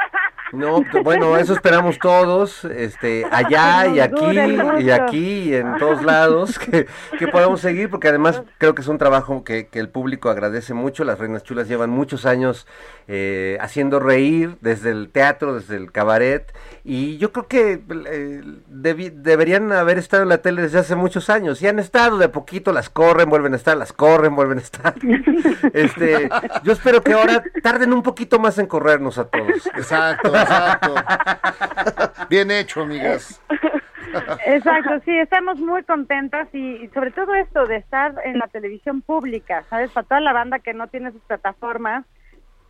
No, bueno, eso esperamos todos, este, allá y aquí y aquí y en todos lados, que, que podamos seguir, porque además creo que es un trabajo que, que el público agradece mucho. Las Reinas Chulas llevan muchos años eh, haciendo reír desde el teatro, desde el cabaret, y yo creo que eh, debi- deberían haber estado en la tele desde hace muchos años, y han estado de a poquito, las corren, vuelven a estar, las corren, vuelven a estar. Este, yo espero que ahora tarden un poquito más en corrernos a todos. Exacto, exacto. Bien hecho, amigas. Exacto, sí, estamos muy contentas y, y sobre todo esto de estar en la televisión pública, ¿sabes? Para toda la banda que no tiene sus plataformas,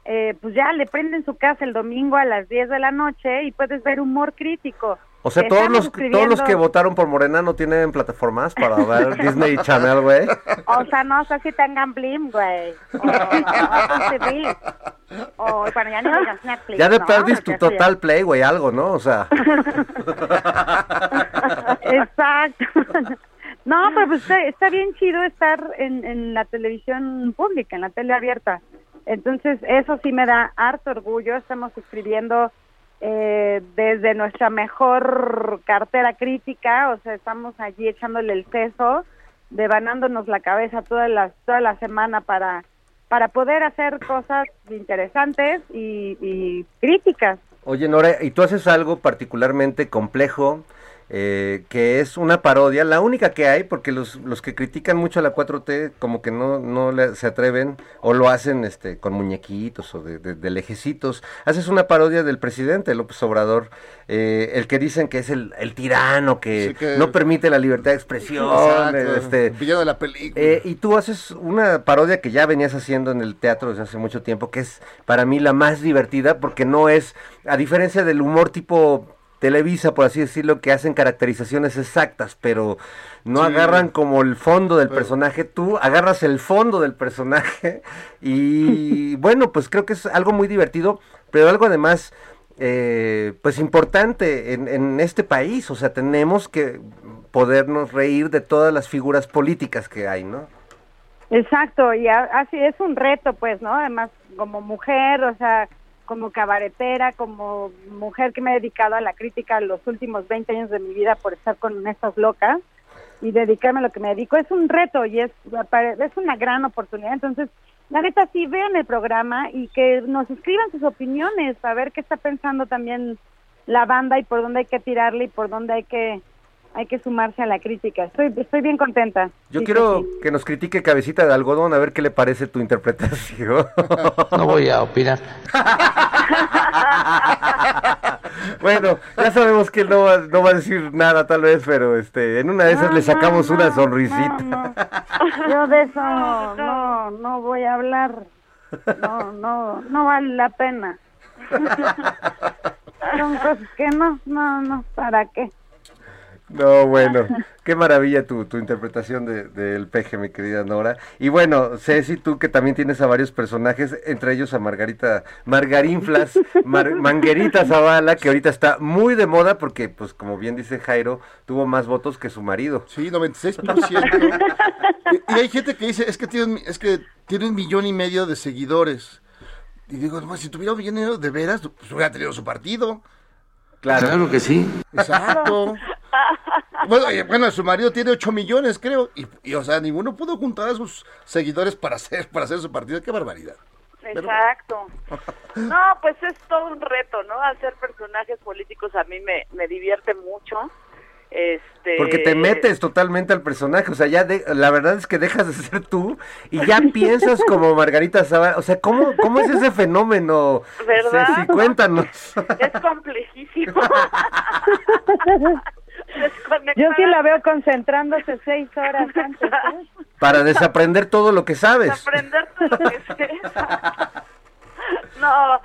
eh, pues ya le prenden su casa el domingo a las 10 de la noche y puedes ver humor crítico. O sea, todos los, todos los que votaron por Morena no tienen plataformas para ver Disney Channel, güey. O sea, no sé si tengan Blim, güey. O, o TV. O, bueno, ya no digas Netflix, Ya de ¿no? perdis tu total play, güey, algo, ¿no? O sea, Exacto. No, pero pues está, está bien chido estar en, en la televisión pública, en la tele abierta. Entonces, eso sí me da harto orgullo. Estamos escribiendo eh, desde nuestra mejor cartera crítica, o sea, estamos allí echándole el seso, devanándonos la cabeza toda la, toda la semana para, para poder hacer cosas interesantes y, y críticas. Oye, Nora, y tú haces algo particularmente complejo, eh, que es una parodia, la única que hay, porque los, los que critican mucho a la 4T como que no, no le- se atreven o lo hacen este con muñequitos o de, de- de lejecitos. Haces una parodia del presidente López Obrador, eh, el que dicen que es el, el tirano, que, Sí, que- no permite la libertad de expresión. Exacto, este, villano de la película. eh, y tú haces una parodia que ya venías haciendo en el teatro desde hace mucho tiempo, que es para mí la más divertida, porque no es, a diferencia del humor tipo Televisa, por así decirlo, que hacen caracterizaciones exactas, pero no Sí. agarran como el fondo del personaje, tú agarras el fondo del personaje y bueno, pues creo que es algo muy divertido, pero algo además... eh, pues importante en, en este país, o sea, tenemos que podernos reír de todas las figuras políticas que hay, ¿no? Exacto, y a- así es un reto, pues, ¿no? Además, como mujer, o sea, como cabaretera, como mujer que me he dedicado a la crítica los últimos 20 años de mi vida por estar con estas locas y dedicarme a lo que me dedico, es un reto y es, es una gran oportunidad. Entonces, la neta, sí, vean el programa y que nos escriban sus opiniones, a ver qué está pensando también la banda y por dónde hay que tirarle y por dónde hay que hay que sumarse a la crítica. Estoy estoy bien contenta. Yo Sí, quiero sí, sí. que nos critique Cabecita de Algodón, a ver qué le parece tu interpretación. No voy a opinar. bueno, ya sabemos que él no va, no va a decir nada tal vez, pero este, en una de esas No, le sacamos no, una no, sonrisita. no, no. Yo de eso no, no voy a hablar. No, no, no vale la pena. Son cosas que no, no, no, ¿para qué? No, bueno, qué maravilla tu, tu interpretación de- del peje, mi querida Nora. Y bueno, Ceci, tú que también tienes a varios personajes, entre ellos a Margarita, Margarinflas, Mar- Manguerita Zavala, que ahorita está muy de moda porque, pues como bien dice Jairo, tuvo más votos que su marido. Sí, 96%. y, y hay gente que dice, es que tiene, un- es que tiene un millón y medio de seguidores. Y digo, no, si tuviera un millón y medio de veras, pues hubiera tenido su partido. Claro. Claro que sí. Exacto. Bueno, y- bueno, su marido tiene 8 millones, creo. Y, y, o sea, ninguno pudo juntar a sus seguidores para hacer, para hacer su partido. Qué barbaridad. Exacto. No, pues es todo un reto, ¿no? Hacer personajes políticos a mí me, me divierte mucho. Este, Porque te metes totalmente al personaje, o sea, ya de- la verdad es que dejas de ser tú y ya piensas como Margarita Zavala, o sea, ¿cómo, cómo es ese fenómeno? ¿Verdad? Ceci, cuéntanos. Es complejísimo. Yo sí la veo concentrándose seis horas antes. ¿eh? Para desaprender todo lo que sabes. aprender todo lo que sé. no,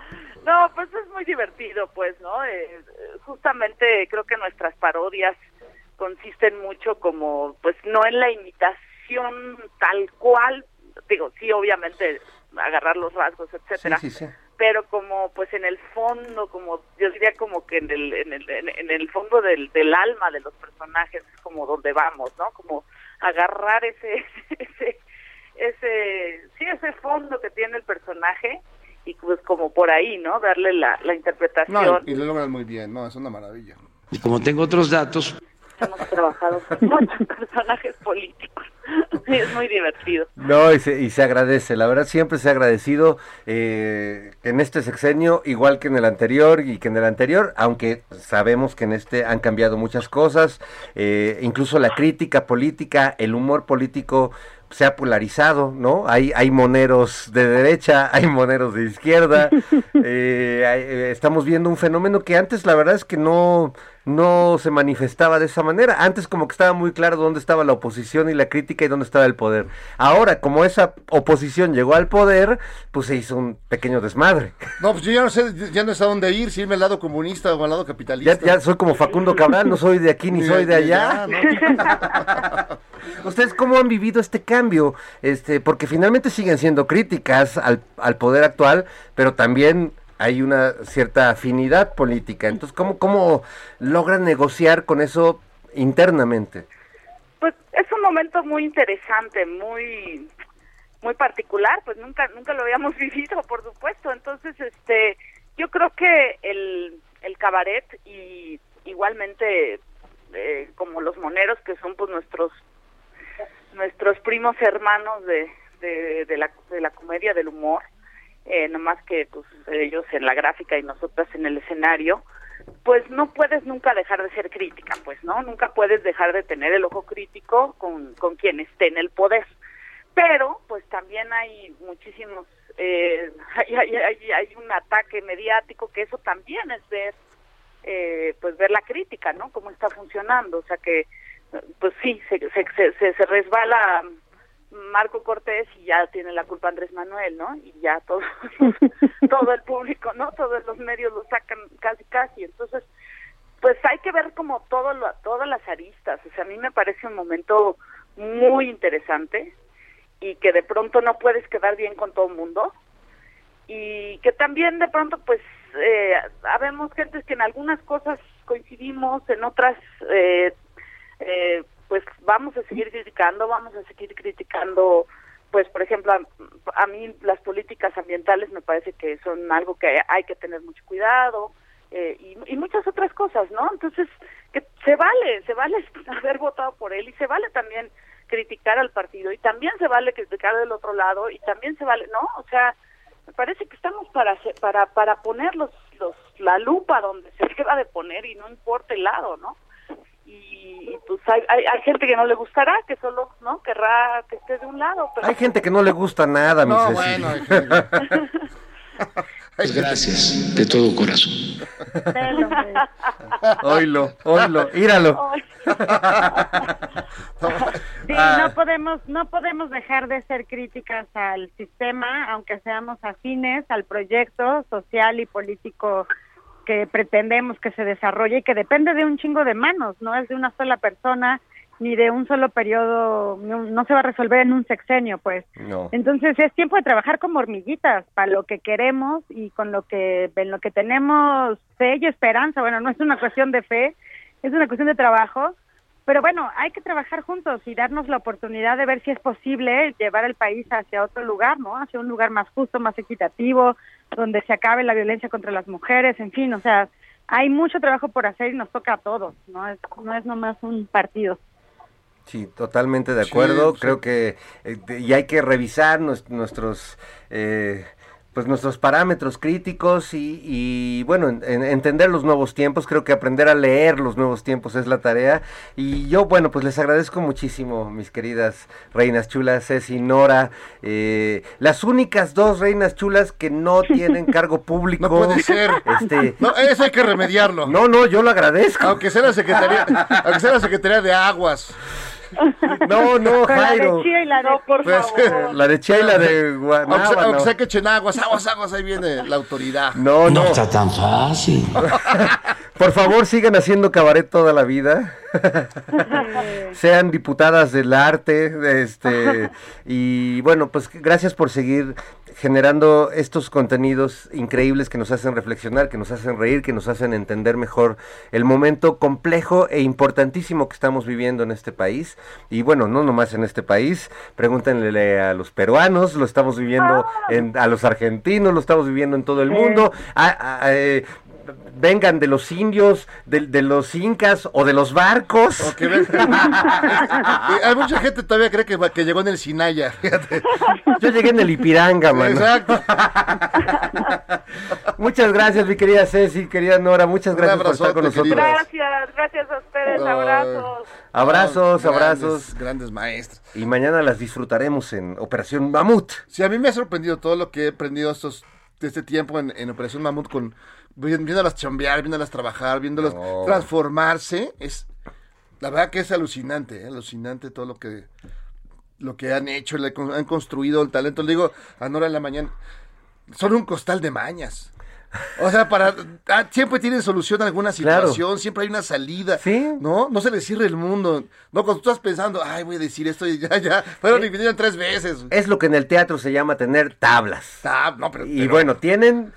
no, pues es muy divertido, pues, ¿no? Eh, justamente creo que nuestras parodias consisten mucho como, pues, no en la imitación tal cual, digo, sí, obviamente agarrar los rasgos, etcétera, Sí, sí, sí. Pero como pues en el fondo, como yo diría como que en el en el, en, el fondo del, del alma de los personajes es como donde vamos, ¿no? Como agarrar ese ese ese sí ese fondo que tiene el personaje y pues como por ahí, ¿no? Darle la, la interpretación. No, y, y lo logran muy bien. No, es una maravilla. Y como tengo otros datos, Hemos trabajado con muchos personajes políticos. Sí, es muy divertido. No, y se, y se agradece, la verdad siempre se ha agradecido eh, en este sexenio, igual que en el anterior y que en el anterior, aunque sabemos que en este han cambiado muchas cosas, eh, incluso la crítica política, el humor político se ha polarizado, ¿no? Hay, hay moneros de derecha, hay moneros de izquierda, eh, hay- eh, estamos viendo un fenómeno que antes la verdad es que no, no se manifestaba de esa manera. Antes como que estaba muy claro dónde estaba la oposición y la crítica y dónde estaba el poder. Ahora, como esa oposición llegó al poder, pues se hizo un pequeño desmadre. No, pues yo ya no sé, ya no sé a dónde ir, si irme al lado comunista o al lado capitalista. ya soy como Facundo Cabral, no soy de aquí ni Ni soy de de- ni allá. allá, ¿Ustedes cómo han vivido este cambio? Este, porque finalmente siguen siendo críticas al, al poder actual, pero también hay una cierta afinidad política. Entonces, ¿cómo, cómo logran negociar con eso internamente? Pues es un momento muy interesante, muy muy particular, pues nunca nunca lo habíamos vivido, por supuesto. Entonces, este, yo creo que el, el cabaret y igualmente eh, como los moneros que son pues nuestros nuestros primos hermanos de, de, de la, de la comedia del humor, eh, nomás que pues ellos en la gráfica y nosotras en el escenario, pues no puedes nunca dejar de ser crítica, pues, ¿no? Nunca puedes dejar de tener el ojo crítico con, con quien esté en el poder. Pero, pues también hay muchísimos, eh, hay, hay, hay, hay un ataque mediático que eso también es ver, eh, pues ver la crítica, ¿no? Cómo está funcionando, o sea que, pues sí, se, se, se, se resbala Marco Cortés y ya tiene la culpa Andrés Manuel, ¿no? Y ya todo, todo el público, ¿no? Todos los medios lo sacan casi casi. Entonces, pues hay que ver como todo lo, todas las aristas. O sea, a mí me parece un momento muy interesante y que de pronto no puedes quedar bien con todo el mundo y que también de pronto pues eh, habemos gentes que en algunas cosas coincidimos, en otras eh, eh, pues vamos a seguir criticando, vamos a seguir criticando, pues por ejemplo, a, a, mí las políticas ambientales me parece que son algo que hay que tener mucho cuidado eh, y, y, muchas otras cosas, ¿no? Entonces, que se vale, se vale haber votado por él y se vale también criticar al partido y también se vale criticar del otro lado y también se vale, ¿no? O sea, me parece que estamos para para para poner los, los la lupa donde se deba de poner y no importa el lado, ¿no? Y, pues hay, hay, hay, gente que no le gustará, que solo no querrá que esté de un lado. Pero... Hay gente que no le gusta nada, no, mi bueno, pues gracias, de todo corazón. oílo, oílo, íralo. Sí, no podemos, no podemos dejar de ser críticas al sistema, aunque seamos afines al proyecto social y político que pretendemos que se desarrolle y que depende de un chingo de manos, no es de una sola persona ni de un solo periodo, no, no se va a resolver en un sexenio, pues. No. Entonces es tiempo de trabajar como hormiguitas para lo que queremos y con lo que en lo que tenemos fe y esperanza. Bueno, no es una cuestión de fe, es una cuestión de trabajo. Pero bueno, hay que trabajar juntos y darnos la oportunidad de ver si es posible llevar el país hacia otro lugar, ¿no? Hacia un lugar más justo, más equitativo, donde se acabe la violencia contra las mujeres, en fin, o sea, hay mucho trabajo por hacer y nos toca a todos, no es, no es nomás un partido. Sí, totalmente de acuerdo. Sí, sí. Creo que eh, y hay que revisar nues- nuestros eh, pues nuestros parámetros críticos y, y, bueno, en- en- entender los nuevos tiempos, creo que aprender a leer los nuevos tiempos es la tarea. Y yo, bueno, pues les agradezco muchísimo, mis queridas reinas chulas, Ceci, Nora, eh, las únicas dos reinas chulas que no tienen cargo público. No puede ser. Este, No, eso hay que remediarlo. no, no, yo lo agradezco. Aunque sea la Secretaría, aunque sea la Secretaría de Aguas. No, no, Con la Jairo. de Chía y la de No, por Pues, favor. La de Che y la de Guanábana. aunque sea que echen aguas, aguas, aguas, ahí viene la autoridad. No, no. tan fácil. Por favor, sigan haciendo cabaret toda la vida. Sean diputadas del arte, de este y bueno, pues gracias por seguir generando estos contenidos increíbles que nos hacen reflexionar, que nos hacen reír, que nos hacen entender mejor el momento complejo e importantísimo que estamos viviendo en este país. Y bueno, no nomás en este país, pregúntenle a los peruanos, lo estamos viviendo en, a los argentinos, lo estamos viviendo en todo el mundo. A- a- eh, vengan de los indios, de, de los incas o de los barcos. O que ven- Y hay mucha gente todavía cree que, que llegó en el Sinaya. Fíjate. Yo llegué en el Ipiranga, mano. Exacto. Muchas gracias, mi querida Ceci, querida Nora, muchas gracias por estar con nosotros. querida. Gracias, gracias a ustedes, Ay. abrazos. Abrazos, Grandes, abrazos. Grandes maestros. Y mañana las disfrutaremos en Operación Mamut. Sí, a mí me ha sorprendido todo lo que he aprendido estos, este tiempo en, en Operación Mamut con vi- viéndolas chambear, viéndolas trabajar, viéndolas No. transformarse. Es la verdad que es alucinante, ¿eh? alucinante todo lo que lo que han hecho, le han construido el talento. Le digo a Nora en la mañana, son un costal de mañas. O sea, para ah, siempre tienen solución a alguna Claro. situación, siempre hay una salida. Sí. ¿No? No se les cierra el mundo. No, cuando tú estás pensando, ay, voy a decir esto y ya, ya. Fueron y vinieron tres veces. Es lo que en el teatro se llama tener tablas. No, pero, Y pero- bueno, tienen,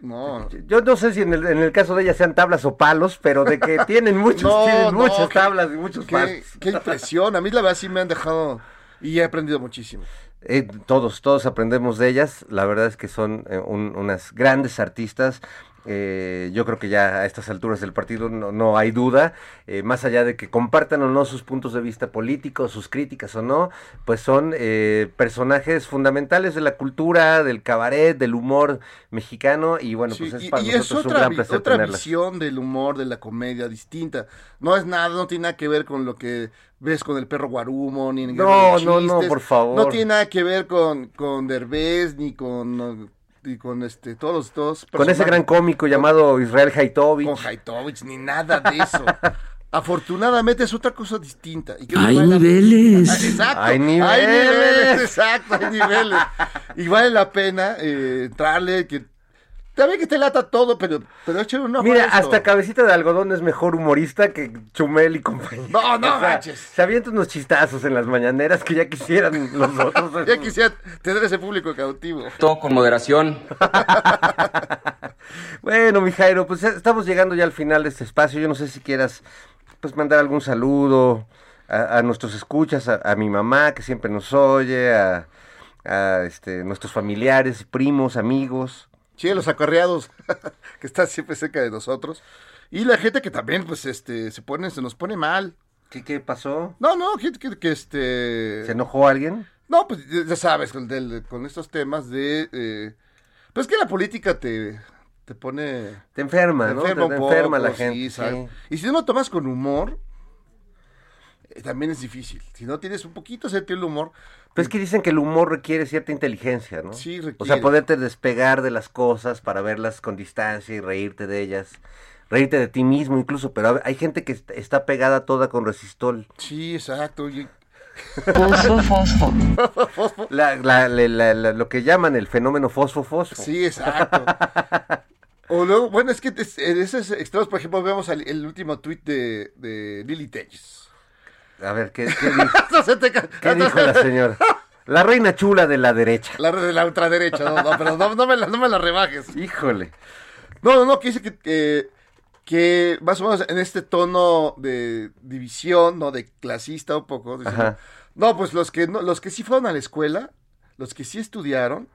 No. yo no sé si en el, en el caso de ellas sean tablas o palos, pero de que tienen muchos, No, tienen no, muchas qué- tablas y muchos palos. Qué, qué impresión. A mí la verdad sí me han dejado y he aprendido muchísimo. Eh, todos, todos aprendemos de ellas. La verdad es que son eh, un- unas grandes artistas. Eh, yo creo que ya a estas alturas del partido no, no hay duda, eh, más allá de que compartan o no sus puntos de vista políticos, sus críticas o no, pues son eh, personajes fundamentales de la cultura, del cabaret, del humor mexicano y bueno, pues es y, para y es nosotros un otra, gran placer otra tenerlas. visión del humor, de la comedia distinta. No es nada, no tiene nada que ver con lo que ves con el perro Guarumo, ni en No, no, no, por favor. No tiene nada que ver con, con Derbez, ni con, ni con este, todos los dos Con ese gran cómico llamado Israel Haitovich. Con Haitovich, ni nada de eso. Afortunadamente es otra cosa distinta. Y que Hay vale la- niveles. Ah, Exacto. Hay Hay niveles. niveles, exacto, hay niveles. Y vale la pena eh, entrarle, que también que te lata todo, pero, pero échale un ojo Mira, a hasta Cabecita de Algodón es mejor humorista que Chumel y compañía. No, no O sea, manches. Se avienta unos chistazos en las mañaneras que ya quisieran los otros. Ya quisiera tener ese público cautivo. Todo con moderación. Bueno, mi Jairo, pues ya estamos llegando ya al final de este espacio. Yo no sé si quieras pues mandar algún saludo a, a nuestros escuchas, a, a mi mamá que siempre nos oye, a, a, este, nuestros familiares, primos, amigos. Sí, los acarreados que están siempre cerca de nosotros. Y la gente que también, pues, este, se pone, se nos pone mal. ¿Qué, qué pasó? No, no, gente que, que, este... ¿Se enojó alguien? No, pues ya sabes, con, del- con estos temas de... eh, pues que la política te, te pone... Te enferma, ¿no? Te- te enferma la sí, gente, ¿sabes? sí. Y si no lo tomas con humor, también es difícil. Si no tienes un poquito sentido del humor, Pues es que dicen que el humor requiere cierta inteligencia, ¿no? Sí, O sea, requiere. poderte despegar de las cosas para verlas con distancia y reírte de ellas. Reírte de ti mismo incluso, pero hay gente que est- está pegada toda con resistol. sí, exacto. y- Fosfo, fosfo. La, la- la- la- la- lo que llaman el fenómeno fosfo-fosfo. Sí, exacto. O luego, bueno, es que en esos extremos, por ejemplo, vemos al- el último tuit de, de Lily Telles. A ver, ¿qué, qué dijo, qué dijo la señora? La reina chula de la derecha. La de la ultraderecha, no, no, pero no, no me la, no me la rebajes. Híjole. No, no, no, que dice que, que, que más o menos en este tono de división, ¿no? De clasista un poco. no, pues los que, no, los que sí fueron a la escuela, los que sí estudiaron,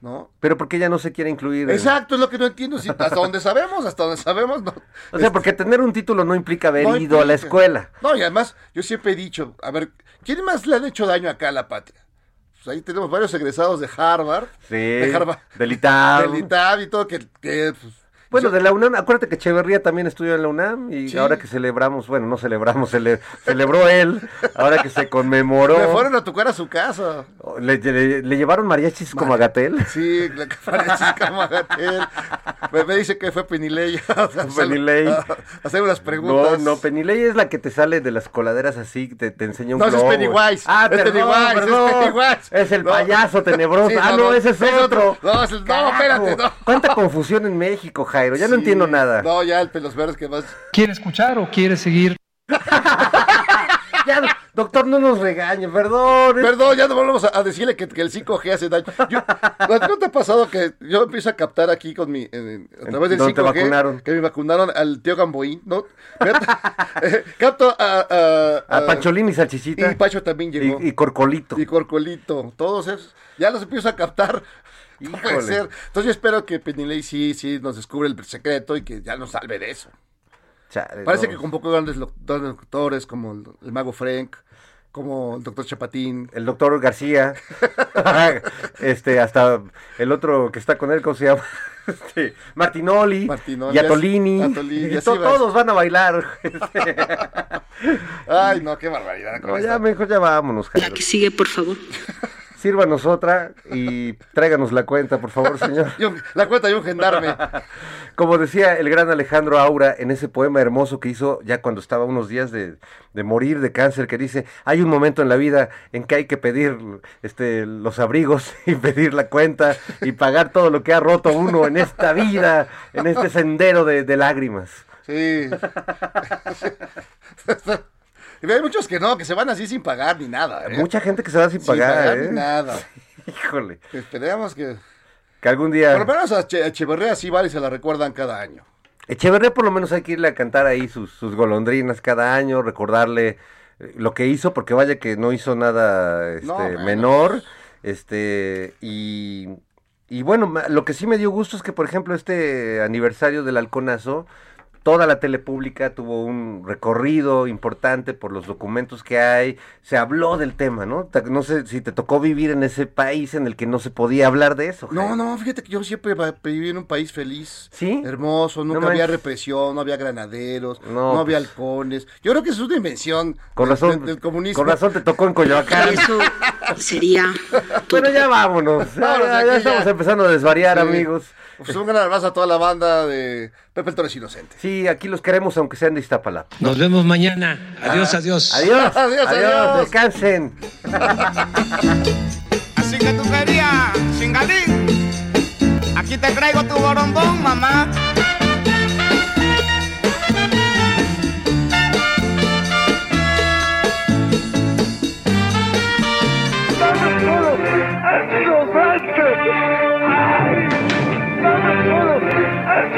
¿no? Pero ¿por qué ella no se quiere incluir? en- Exacto, es lo que no entiendo. si- hasta donde sabemos, hasta donde sabemos, no. O sea, porque tener un título no implica haber No ido a la escuela. No, y además, yo siempre he dicho, a ver, ¿quién más le han hecho daño acá a la patria? Pues ahí tenemos varios egresados de Harvard. Sí, De Harvard. del ITAM. Del ITAM y todo, que, que, pues, Bueno, de la UNAM, acuérdate que Echeverría también estudió en la UNAM y Sí. ahora que celebramos, bueno, no celebramos, cele- celebró él, ahora que se conmemoró. me fueron a tocar a su casa. Le, le- le llevaron mariachis como a Gatel. Sí, la parece como Gatel. Me, me dice que fue hacer- Penilei. a- a hacer unas No, preguntas. no, Penilei es la que te sale de las coladeras así, te, te enseña un No, ese es. Pennywise. Ah, Es perdón, Pennywise, es. Pennywise. Es el No. payaso tenebroso. Sí, ah, no, no, no, ese es, otro. No, es el- no, espérate, no. Cuánta confusión en México, Jairo. Ya no entiendo nada. No, ya el pelos verdes que más. ¿Quiere escuchar o quiere seguir? Ya, doctor, no nos regañe, perdón. Perdón, ya no volvemos a, a decirle que, que el 5G hace daño. Yo, ¿no ¿No te ha pasado que yo empiezo a captar aquí con mi, en- en- a través del ¿Dónde 5G? te vacunaron? Que me vacunaron al tío Gamboín, ¿no? Eh, Capto a, a, A Pancholín y Salchichita. Y Pacho también llegó. Y, y Corcolito. Y Corcolito, todos esos. Ya los empiezo a captar. No puede ser. Entonces yo espero que Penilei sí, sí nos descubre el secreto y que ya nos salve de eso. Chale, Parece no. que grandes lo- grandes doctores como el, el mago Frank, como el doctor Chapatín. El doctor García. este, hasta el otro que está con él, ¿cómo se llama? Este, Martinoli. Martinoli, y Atolini. Atolini, y to- vas. todos van a bailar. Ay, no, qué barbaridad. con No, ya mejor ya vámonos, Jairo. sigue, por favor. Sírvanos otra y tráiganos la cuenta, por favor, señor. La cuenta de un gendarme. Como decía el gran Alejandro Aura en ese poema hermoso que hizo ya cuando estaba unos días de, de morir de cáncer, que dice, hay un momento en la vida en que hay que pedir este, los abrigos y pedir la cuenta y pagar todo lo que ha roto uno en esta vida, en este sendero de, de lágrimas. Sí. y hay muchos que no, que se van así sin pagar ni nada. ¿eh? Mucha gente que se va sin Sin pagar, pagar ¿eh? ni nada. Híjole. Esperemos que... Que algún día... Por lo menos a Che- a Echeverría sí vale y se la recuerdan cada año. Echeverría por lo menos hay que irle a cantar ahí sus, sus golondrinas cada año, recordarle eh, lo que hizo, porque vaya que no hizo nada este, No, menor, Este, y, y bueno, lo que sí me dio gusto es que, por ejemplo, este aniversario del halconazo, toda la tele pública tuvo un recorrido importante por los documentos que hay, se habló del tema, ¿no? No sé si te tocó vivir en ese país en el que no se podía hablar de eso. No, no, fíjate que yo siempre viví en un país feliz, ¿Sí? hermoso, nunca No había manches. represión, no había granaderos, No, no, había pues. halcones. Yo creo que eso es una invención Con del- razón, del, del comunismo. con razón te tocó en Coyoacán. Eso sería Bueno, ya vámonos. Ya. estamos empezando a desvariar, Sí. amigos. Pues un gran abrazo a toda la banda de Pepe el Torres Inocente. Sí, aquí los queremos, aunque sean de Iztapalapa. Nos vemos mañana. Adiós, adiós. Adiós, Adiós, adiós. descansen. Así que tú querías, chingalín. Aquí te traigo tu borombón, mamá.